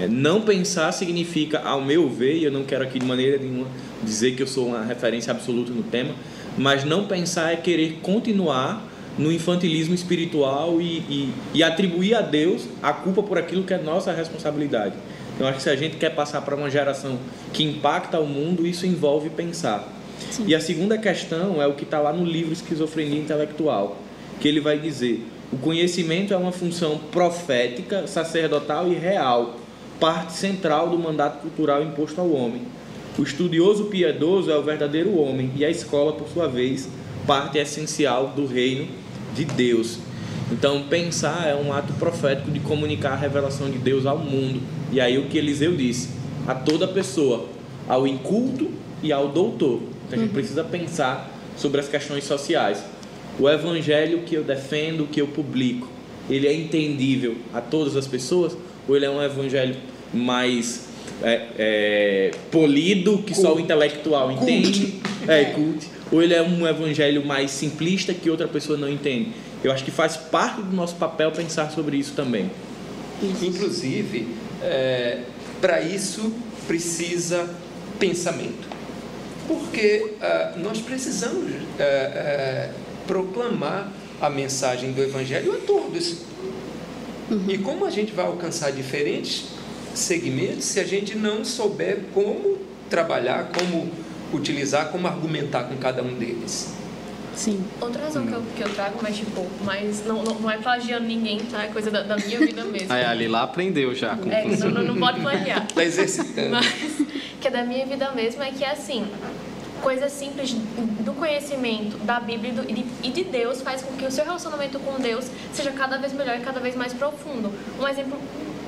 Speaker 3: É, não pensar significa, ao meu ver, e eu não quero aqui de maneira nenhuma dizer que eu sou uma referência absoluta no tema, mas não pensar é querer continuar no infantilismo espiritual e, e, e atribuir a Deus a culpa por aquilo que é nossa responsabilidade. Então, acho que se a gente quer passar para uma geração que impacta o mundo, isso envolve pensar. Sim. E a segunda questão é o que está lá no livro Esquizofrenia Intelectual, que ele vai dizer: o conhecimento é uma função profética, sacerdotal e real, parte central do mandato cultural imposto ao homem. O estudioso piedoso é o verdadeiro homem e a escola, por sua vez, parte essencial do reino de Deus. Então, pensar é um ato profético de comunicar a revelação de Deus ao mundo. E aí, o que Eliseu disse: a toda pessoa, ao inculto e ao doutor. Então, a gente uhum. precisa pensar sobre as questões sociais. O evangelho que eu defendo, que eu publico, ele é entendível a todas as pessoas? Ou ele é um evangelho mais é, é, polido, que cult. só o intelectual entende? Cult. É, cult. Ou ele é um evangelho mais simplista que outra pessoa não entende? Eu acho que faz parte do nosso papel pensar sobre isso também.
Speaker 4: Inclusive, é, para isso precisa pensamento. Porque uh, nós precisamos uh, uh, proclamar a mensagem do Evangelho a todos. Uhum. E como a gente vai alcançar diferentes segmentos se a gente não souber como trabalhar, como utilizar, como argumentar com cada um deles?
Speaker 5: Sim. Outra razão que eu, que eu trago, mas tipo, mas não, não, não é plagiando ninguém, tá? É coisa da, da minha vida mesmo.
Speaker 1: Aí ali lá aprendeu já.
Speaker 5: Com é, não, não, não pode plagiar.
Speaker 4: tá exercitando.
Speaker 5: Mas que é da minha vida mesmo é que é assim, coisas simples do conhecimento da Bíblia e, de, e de Deus faz com que o seu relacionamento com Deus seja cada vez melhor e cada vez mais profundo. Um exemplo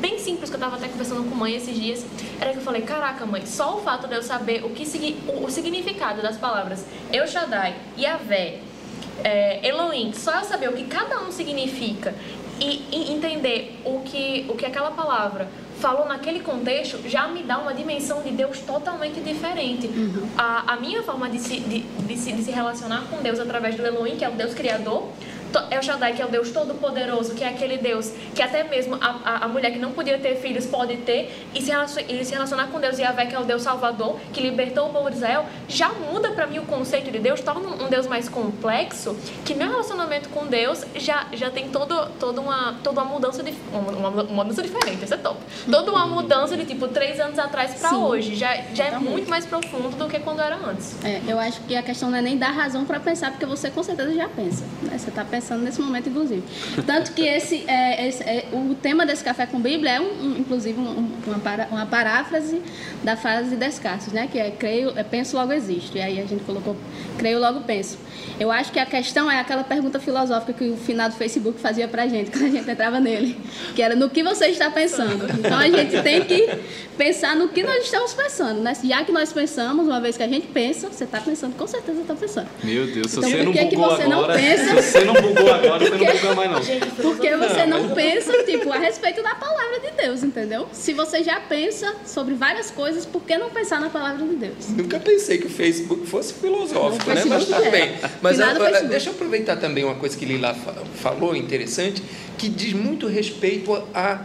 Speaker 5: bem simples que eu estava até conversando com mãe esses dias era que eu falei: Caraca, mãe, só o fato de eu saber o, que, o, o significado das palavras Eu Shaddai, Yahvé, é, Elohim, só eu saber o que cada um significa e, e entender o que, o que aquela palavra falou naquele contexto já me dá uma dimensão de Deus totalmente diferente. Uhum. A, a minha forma de se, de, de, se, de se relacionar com Deus através do Elohim, que é o Deus Criador, El Shaddai, que é o Deus Todo-Poderoso, que é aquele Deus que até mesmo a, a, a, mulher que não podia ter filhos pode ter, e se, e se relacionar com Deus Yahvé, que é o Deus Salvador, que libertou o povo de Israel, já muda para mim o conceito de Deus, torna um Deus mais complexo, que meu relacionamento com Deus já, já tem todo, toda, uma, toda uma mudança de uma, uma, mudança diferente, isso é top. Toda uma mudança de tipo três anos atrás para hoje, já, já é muito mais profundo do que quando era antes.
Speaker 2: É, eu acho que a questão não é nem dar razão para pensar, porque você com certeza já pensa. Né? Você está pensando pensando nesse momento, inclusive. Tanto que esse, é, esse é, o tema desse Café com Bíblia é, um, um inclusive, um, uma, para, uma paráfrase da frase de Descartes, né? que é, creio, é penso, logo existo. E aí a gente colocou creio, logo penso. Eu acho que a questão é aquela pergunta filosófica que o final do Facebook fazia pra gente, quando a gente entrava nele, que era no que você está pensando. Então a gente tem que pensar no que nós estamos pensando, né? Já que nós pensamos, uma vez que a gente pensa, você está pensando, com certeza está pensando.
Speaker 1: Meu Deus, se
Speaker 2: então,
Speaker 1: você não
Speaker 2: bugou
Speaker 1: que
Speaker 2: você
Speaker 1: agora,
Speaker 2: não pensa,
Speaker 1: se você não bugou agora, você não buga mais não.
Speaker 2: Porque você não pensa, tipo, a respeito da palavra de Deus, entendeu? Se você já pensa sobre várias coisas, por que não pensar na palavra de Deus?
Speaker 4: Nunca pensei que o Facebook fosse filosófico, né? Mas tá bem. Mas agora, deixa eu aproveitar também uma coisa que Lila falou, interessante, que diz muito respeito a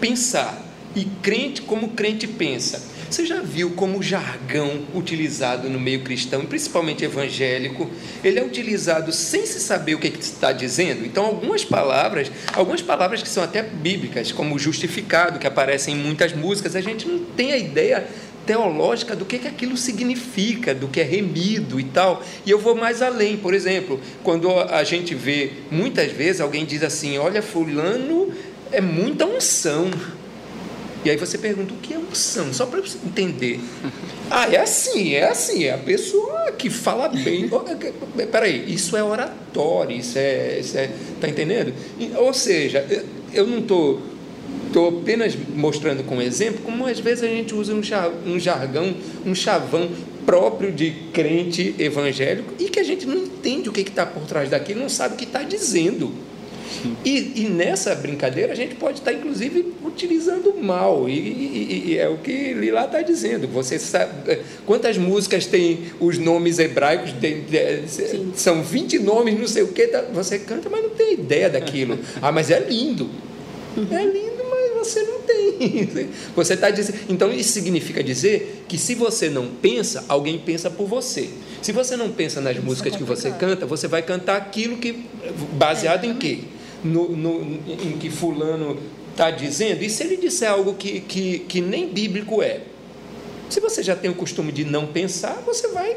Speaker 4: pensar. E crente como crente pensa. Você já viu como o jargão utilizado no meio cristão, principalmente evangélico, ele é utilizado sem se saber o que, que está dizendo? Então, algumas palavras, algumas palavras que são até bíblicas, como justificado, que aparecem em muitas músicas, a gente não tem a ideia teológica do que, que aquilo significa, do que é remido e tal. E eu vou mais além, por exemplo, quando a gente vê, muitas vezes alguém diz assim: olha, Fulano é muita unção. E aí você pergunta o que é unção, só para entender. Ah, é assim, é assim, é a pessoa que fala bem. Peraí, isso é oratório, isso é. Isso é tá entendendo? Ou seja, eu não estou Estou apenas mostrando com exemplo como às vezes a gente usa um jargão, um chavão próprio de crente evangélico e que a gente não entende o que está por trás daquilo, não sabe o que está dizendo. E, e, nessa brincadeira a gente pode estar, inclusive, utilizando mal. E, e, e é o que Lila está dizendo. Você sabe é, quantas músicas tem os nomes hebraicos? São 20 nomes, não sei o que. Tá, você canta, mas não tem ideia daquilo. Ah, mas é lindo. É lindo, você não tem. Você está dizendo. Então isso significa dizer que se você não pensa, alguém pensa por você. Se você não pensa nas músicas que você canta, você vai cantar aquilo que baseado em quê? no, no, em que fulano está dizendo, e se ele disser algo que, que, que nem bíblico é? Se você já tem o costume de não pensar, você vai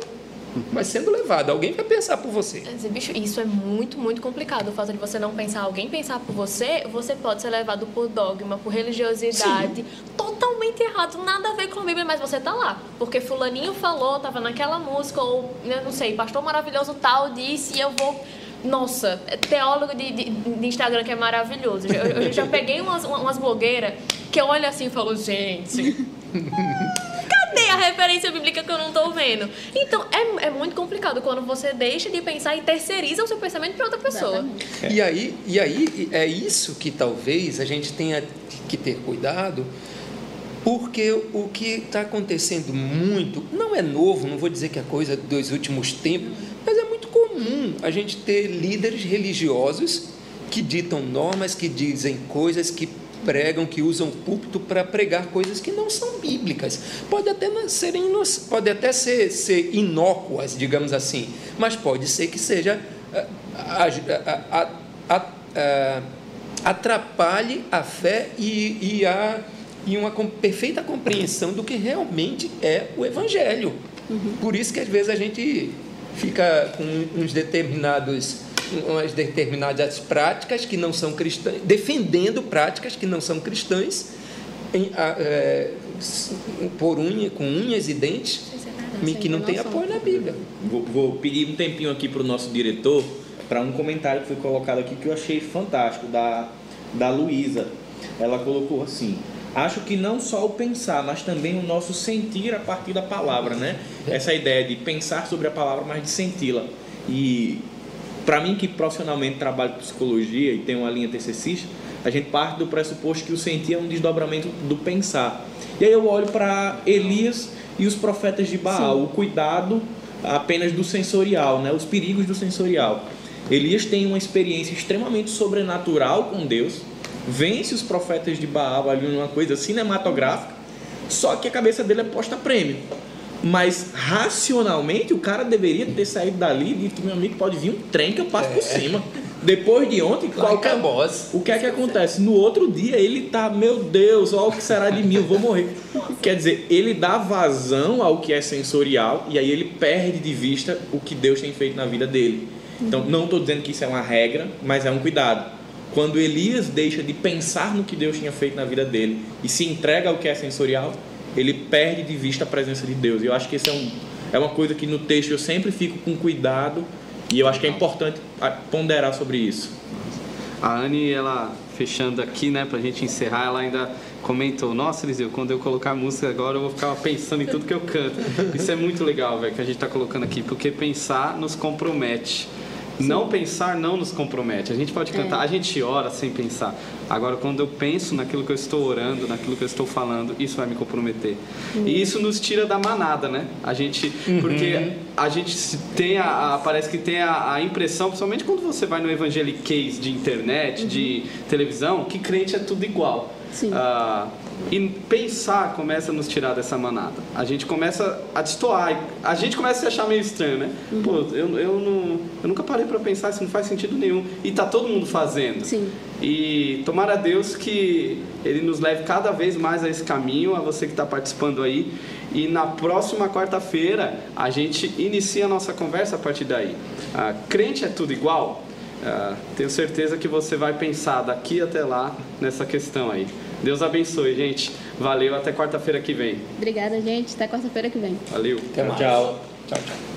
Speaker 4: vai sendo levado. Alguém vai pensar por você.
Speaker 5: Bicho, isso é muito, muito complicado. O fato de você não pensar, alguém pensar por você, você pode ser levado por dogma, por religiosidade. Sim. Totalmente errado, nada a ver com a Bíblia, mas você tá lá. Porque fulaninho falou, tava naquela música, ou, eu não sei, pastor maravilhoso tal disse, e eu vou nossa, teólogo de, de, de, Instagram que é maravilhoso. Eu, eu já peguei umas, umas blogueiras que eu olho assim e falo, gente. Cadê a referência bíblica que eu não estou vendo? Então, é, é muito complicado quando você deixa de pensar e terceiriza o seu pensamento para outra pessoa.
Speaker 4: E aí, e aí é isso que talvez a gente tenha que ter cuidado, porque o que está acontecendo muito, não é novo, não vou dizer que é coisa dos últimos tempos, mas é muito comum a gente ter líderes religiosos que ditam normas, que dizem coisas, que pregam, que usam púlpito para pregar coisas que não são bíblicas. Pode até ser, pode até ser, ser inócuas, digamos assim, mas pode ser que seja a, a, a, atrapalhe a fé e, e, a, e uma perfeita compreensão do que realmente é o Evangelho. Uhum. Por isso que às vezes a gente fica com uns determinados umas determinadas práticas que não são cristãs, defendendo práticas que não são cristãs, em, é, por unha, com unhas e dentes, é que não tem apoio na Bíblia.
Speaker 3: Vou, vou pedir um tempinho aqui para o nosso diretor para um comentário que foi colocado aqui que eu achei fantástico da da Luísa. Ela colocou assim: acho que não só o pensar, mas também o nosso sentir a partir da palavra, né? Essa ideia de pensar sobre a palavra, mas de senti-la. E para mim que profissionalmente trabalho com psicologia e tenho uma linha TCCista, a gente parte do pressuposto que o sentir é um desdobramento do pensar. E aí eu olho para Elias e os profetas de Baal, Sim. o cuidado apenas do sensorial, né? Os perigos do sensorial. Elias tem uma experiência extremamente sobrenatural com Deus vence os profetas de Baal ali numa coisa cinematográfica, só que a cabeça dele é posta a prêmio. Mas racionalmente o cara deveria ter saído dali e dito: meu amigo, pode vir um trem que eu passo é. por cima. Depois de ontem, qualquer boss. O que é que acontece? No outro dia ele tá, meu Deus, olha o que será de mim, eu vou morrer. Quer dizer, ele dá vazão ao que é sensorial e aí ele perde de vista o que Deus tem feito na vida dele. Então, não estou dizendo que isso é uma regra, mas é um cuidado. Quando Elias deixa de pensar no que Deus tinha feito na vida dele e se entrega ao que é sensorial, ele perde de vista a presença de Deus. E eu acho que isso é, um, é uma coisa que no texto eu sempre fico com cuidado e eu acho que é importante ponderar sobre isso.
Speaker 1: A Anne, ela fechando aqui, né, pra gente encerrar, ela ainda comentou: Nossa, Eliseu, quando eu colocar música agora eu vou ficar pensando em tudo que eu canto. Isso é muito legal, velho, que a gente tá colocando aqui, porque pensar nos compromete. Não pensar não nos compromete. A gente pode cantar, é. a gente ora sem pensar. Agora, quando eu penso naquilo que eu estou orando, naquilo que eu estou falando, isso vai me comprometer. Uhum. E isso nos tira da manada, né? A gente, uhum. porque a gente tem a, a parece que tem a, a, impressão, principalmente quando você vai no evangeliquez de internet, uhum. de televisão, que crente é tudo igual. Sim. Ah, e pensar começa a nos tirar dessa manada. A gente começa a destoar. A gente começa a se achar meio estranho, né? Uhum. Pô, eu, eu, não, eu nunca parei para pensar, isso não faz sentido nenhum. E tá todo mundo fazendo.
Speaker 2: Sim.
Speaker 1: E tomara a Deus que Ele nos leve cada vez mais a esse caminho, a você que está participando aí. E na próxima quarta-feira a gente inicia a nossa conversa a partir daí. Ah, crente é tudo igual? Ah, tenho certeza que você vai pensar daqui até lá nessa questão aí. Deus abençoe, gente. Valeu, até quarta-feira que vem.
Speaker 2: Obrigada, gente. Até quarta-feira que vem.
Speaker 1: Valeu.
Speaker 3: Até mais. Tchau. Tchau, tchau.